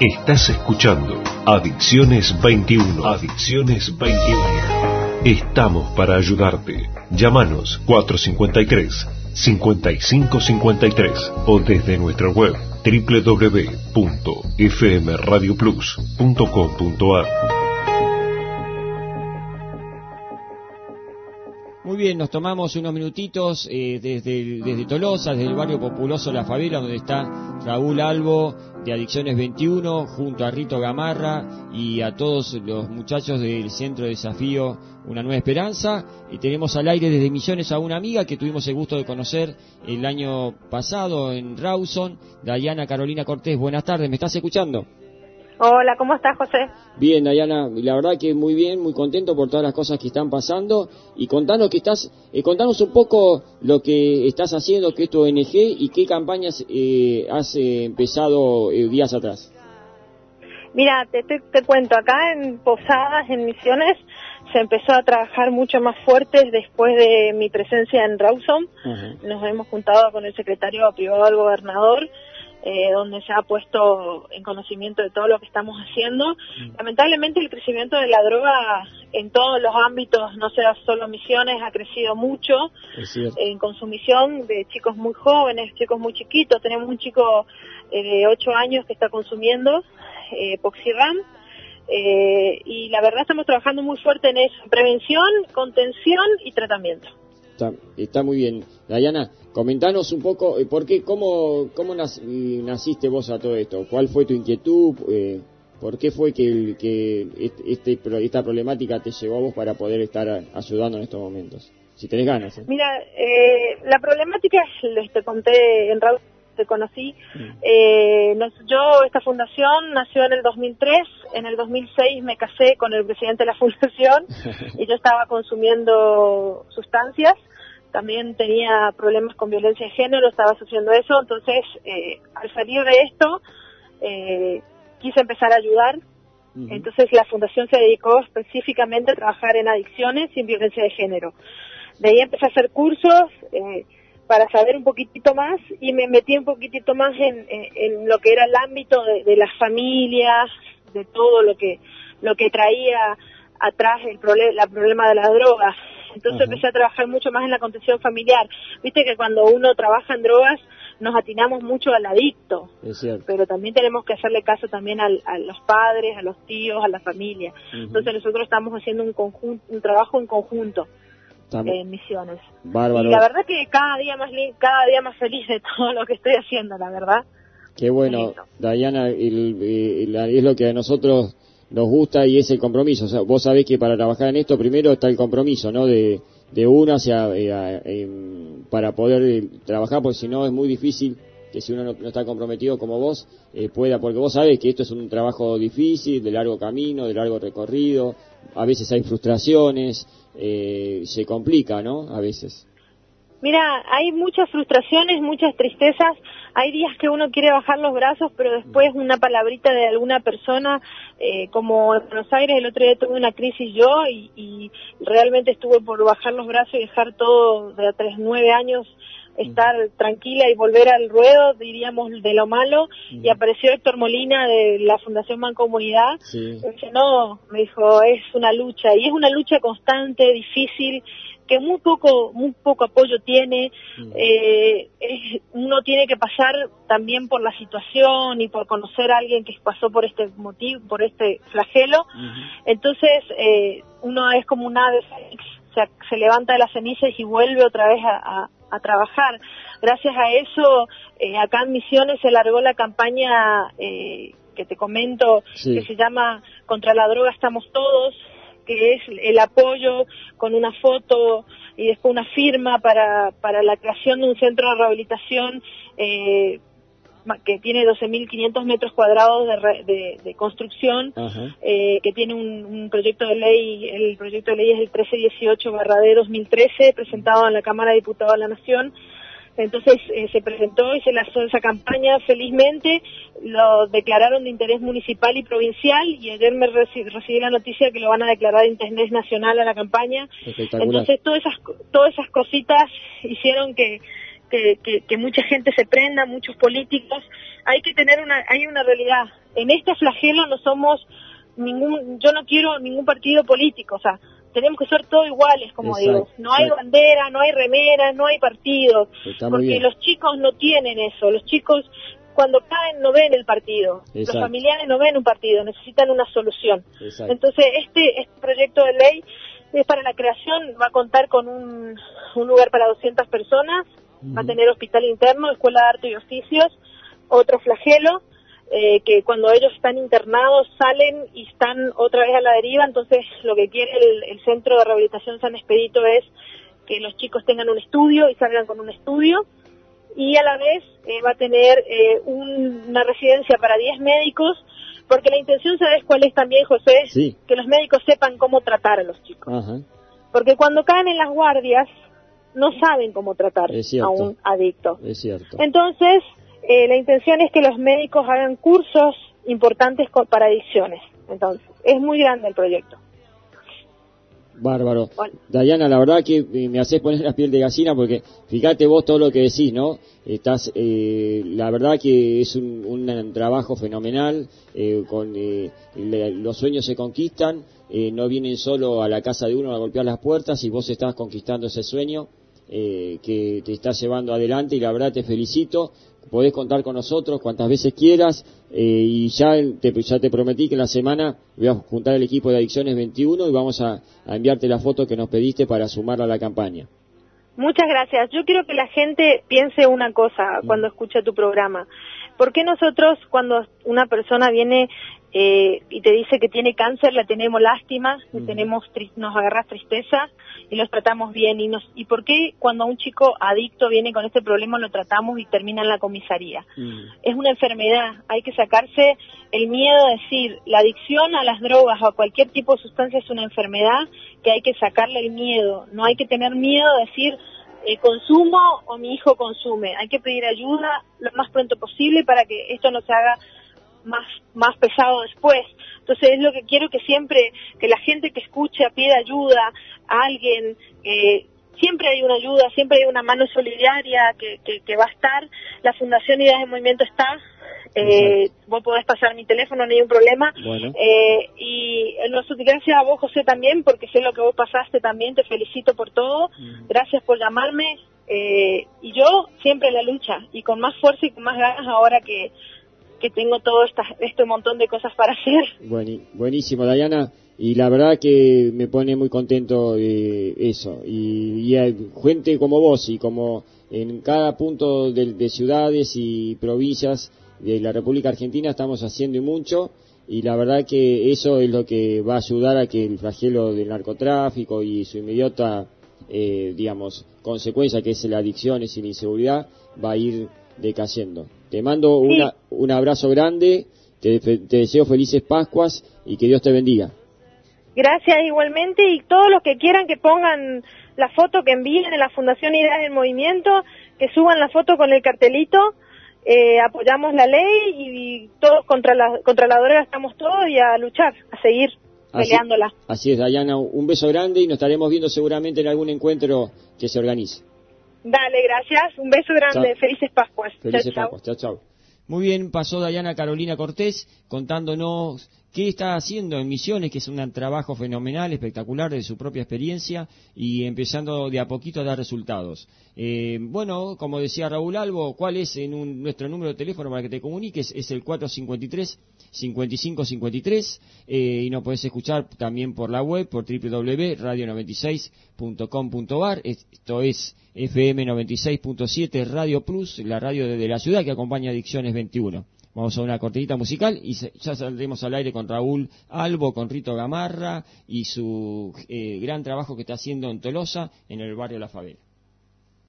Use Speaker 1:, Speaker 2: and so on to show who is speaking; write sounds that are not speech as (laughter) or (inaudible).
Speaker 1: Estás escuchando Adicciones 21. Adicciones 21. Estamos para ayudarte. Llámanos 453 5553 o desde nuestra web www.fmradioplus.com.ar.
Speaker 2: bien, nos tomamos unos minutitos eh, desde, desde Tolosa, desde el barrio populoso La Favela, donde está Raúl Albo de Adicciones 21, junto a Rito Gamarra y a todos los muchachos del Centro de Desafío Una Nueva Esperanza. Y tenemos al aire desde Misiones a una amiga que tuvimos el gusto de conocer el año pasado en Rawson, Dayana Carolina Cortés. Buenas tardes, ¿me estás escuchando?
Speaker 3: Hola, ¿cómo estás, José?
Speaker 2: Bien, Dayana, la verdad que muy bien, muy contento por todas las cosas que están pasando y contanos que estás, eh, contanos un poco lo que estás haciendo, que es tu ONG y qué campañas eh, has eh, empezado eh, días atrás.
Speaker 3: Mira, te, te, te cuento, acá en Posadas, en Misiones, se empezó a trabajar mucho más fuerte después de mi presencia en Rawson. Nos hemos juntado con el secretario privado del gobernador eh, donde se ha puesto en conocimiento de todo lo que estamos haciendo. Lamentablemente el crecimiento de la droga en todos los ámbitos, no sea solo misiones, ha crecido mucho en consumición de chicos muy jóvenes, chicos muy chiquitos. Tenemos un chico eh, de 8 años que está consumiendo eh, Poxiram. Eh, y la verdad estamos trabajando muy fuerte en eso, prevención, contención y tratamiento.
Speaker 2: Está, está muy bien. Dayana, comentanos un poco, eh, ¿por qué, cómo, cómo naciste vos a todo esto? ¿Cuál fue tu inquietud? Eh, ¿Por qué fue que, el- que este, esta problemática te llevó a vos para poder estar ayudando en estos momentos? Si tenés ganas. ¿eh?
Speaker 3: Mira, eh, la problemática, les te conté en Raúl, te conocí. Eh, nos- yo, esta fundación nació en el 2003, en el 2006 me casé con el presidente de la (laughs) fundación (laughs) y yo estaba consumiendo sustancias. También tenía problemas con violencia de género, estaba sufriendo eso. Entonces, eh, al salir de esto, eh, quise empezar a ayudar. Entonces, la fundación se dedicó específicamente a trabajar en adicciones y en violencia de género. De ahí empecé a hacer cursos eh, para saber un poquitito más y me metí un poquitito más en, en- en lo que era el ámbito de, de las familias, de todo lo que lo que traía atrás el problema, la problema de las drogas. Entonces
Speaker 4: Ajá.
Speaker 3: empecé a trabajar mucho más en la contención familiar. Viste que cuando uno trabaja en drogas nos atinamos mucho al adicto,
Speaker 2: Es cierto.
Speaker 3: pero también tenemos que hacerle caso también al- a los padres, a los tíos, a la familia. Entonces nosotros estamos haciendo un conjunto, un trabajo en conjunto en misiones.
Speaker 2: Bárbaro.
Speaker 3: Y la verdad que cada día más cada día más feliz de (laughs) todo lo que estoy haciendo, la verdad.
Speaker 2: Qué bueno, Dayana, eh, es lo que a nosotros nos gusta y es el compromiso. O sea, vos sabés que para trabajar en esto primero está el compromiso, ¿no? De, uno hacia, eh, para poder eh, trabajar, porque si no es muy difícil que si uno no, no está comprometido como vos eh, pueda, porque vos sabés que esto es un trabajo difícil, de largo camino, de largo recorrido, a veces hay frustraciones, eh, se complica, ¿no? A veces.
Speaker 3: Mira, hay muchas frustraciones, muchas tristezas. Hay días que uno quiere bajar los brazos, pero después una palabrita de alguna persona, eh, como en Buenos Aires, el otro día tuve una crisis yo y, y realmente estuve por bajar los brazos y dejar todo de a tres, nueve años, estar tranquila y volver al ruedo, diríamos, de lo malo. Y apareció Héctor Molina de la Fundación Mancomunidad
Speaker 2: Sí.
Speaker 3: me dice, no, me dijo, es una lucha, y es una lucha constante, difícil, que muy poco, muy poco apoyo tiene, eh, es- uno tiene que pasar también por la situación y por conocer a alguien que pasó por este motivo, por este flagelo, entonces eh, uno es como un ave se, se levanta de las cenizas y vuelve otra vez a, a- a trabajar. Gracias a eso, eh, acá en Misiones se largó la campaña eh, que te comento,
Speaker 4: Sí.
Speaker 3: que se llama Contra la droga estamos todos, que es el apoyo con una foto y después una firma para, para la creación de un centro de rehabilitación eh, que tiene 12.500 metros cuadrados de, re- de- de construcción, eh, que tiene un, un proyecto de ley, el proyecto de ley es el 1318 de 2013, presentado en la Cámara de Diputados de la Nación. Entonces eh, se presentó y se lanzó esa campaña felizmente, lo declararon de interés municipal y provincial y ayer me reci- recibí la noticia que lo van a declarar de interés nacional a la campaña. Entonces todas esas, todas esas cositas hicieron que, que, que, mucha gente se prenda, muchos políticos. Hay que tener una, hay una realidad. En este flagelo no somos ningún, yo no quiero ningún partido político, o sea, tenemos que ser todos iguales, como digo. No hay bandera, no hay remera, no hay partido, porque los chicos no tienen eso. Los chicos cuando caen no ven el partido, los familiares no ven un partido, necesitan una solución. Entonces este, este proyecto de ley es para la creación, va a contar con un, un lugar para 200 personas, va a tener hospital interno, escuela de arte y oficios, otro flagelo, eh, que cuando ellos están internados salen y están otra vez a la deriva, entonces lo que quiere el, Centro de Rehabilitación San Expedito es que los chicos tengan un estudio y salgan con un estudio y a la vez eh, va a tener eh, una residencia para 10 médicos porque la intención, ¿sabes cuál es también, José? Que los médicos sepan cómo tratar a los chicos. Porque cuando caen en las guardias, no saben cómo tratar a un adicto.
Speaker 2: Es cierto.
Speaker 3: Entonces, eh, la intención es que los médicos hagan cursos importantes para adicciones. Entonces, es muy grande el proyecto.
Speaker 2: Bárbaro. Dayana, la verdad que me haces poner la piel de gallina porque fíjate vos todo lo que decís, ¿no? Estás, eh, la verdad que es un, trabajo fenomenal, eh, con eh, los sueños se conquistan, no vienen solo a la casa de uno a golpear las puertas y vos estás conquistando ese sueño que te estás llevando adelante y la verdad te felicito podés contar con nosotros cuantas veces quieras eh, y ya te, ya te prometí que en la semana voy a juntar el equipo de Adicciones 21 y vamos a, enviarte la foto que nos pediste para sumarla a la campaña.
Speaker 3: Muchas gracias. Yo quiero que la gente piense una cosa mm. cuando escucha tu programa. ¿Por qué nosotros cuando una persona viene eh, y te dice que tiene cáncer, le tenemos lástima, le tenemos nos agarra tristeza y los tratamos bien. Y nos y por qué cuando un chico adicto viene con este problema lo tratamos y termina en la comisaría es una enfermedad hay que sacarse el miedo de decir la adicción a las drogas o a cualquier tipo de sustancia es una enfermedad que hay que sacarle el miedo. No hay que tener miedo de decir eh, consumo o mi hijo consume hay que pedir ayuda lo más pronto posible para que esto no se haga más, más pesado después. Entonces es lo que quiero que siempre, que la gente que escucha pida ayuda a alguien, eh, siempre hay una ayuda, siempre hay una mano solidaria que, que, va a estar. La Fundación Ideas de Movimiento está. Eh, vos podés pasar mi teléfono, no hay un problema. Eh, y gracias a vos, José, también, porque sé lo que vos pasaste también. Te felicito por todo. Gracias por llamarme. Eh, y yo siempre en la lucha y con más fuerza y con más ganas ahora que, que tengo todo esta, este montón de cosas para hacer.
Speaker 2: buenísimo, Dayana. Y la verdad que me pone muy contento de eso. Y, hay gente como vos y como en cada punto de, ciudades y provincias de la República Argentina estamos haciendo mucho. Y la verdad que eso es lo que va a ayudar a que el flagelo del narcotráfico y su inmediata, eh, digamos, consecuencia que es la adicción y la inseguridad va a ir decayendo. Te mando un abrazo grande, te, deseo felices Pascuas y que Dios te bendiga.
Speaker 3: Gracias igualmente y todos los que quieran que pongan la foto que envíen en la Fundación Ideas del Movimiento, que suban la foto con el cartelito, eh, apoyamos la ley y, todos contra la, contra la droga estamos todos y a luchar, a seguir peleándola.
Speaker 2: Así es, Dayana, un beso grande y nos estaremos viendo seguramente en algún encuentro que se organice.
Speaker 3: Dale, gracias. Un beso grande. Felices Pascuas.
Speaker 2: Felices Pascuas. Chao, chao. Muy bien, pasó Dayana Carolina Cortés contándonos qué está haciendo en Misiones, que es un trabajo fenomenal, espectacular de su propia experiencia y empezando de a poquito a dar resultados. Eh, bueno, como decía Raúl Albo, ¿cuál es en nuestro número de teléfono para que te comuniques? Es el 453-5553 eh, y nos puedes escuchar también por la web, por www.radio96.com.ar. Esto es FM 96.7 Radio Plus, la radio de la ciudad que acompaña Adicciones 21. Vamos a una cortita musical y ya saldremos al aire con Raúl Albo, con Rito Gamarra y su eh, gran trabajo que está haciendo en Tolosa, en el barrio La Favela.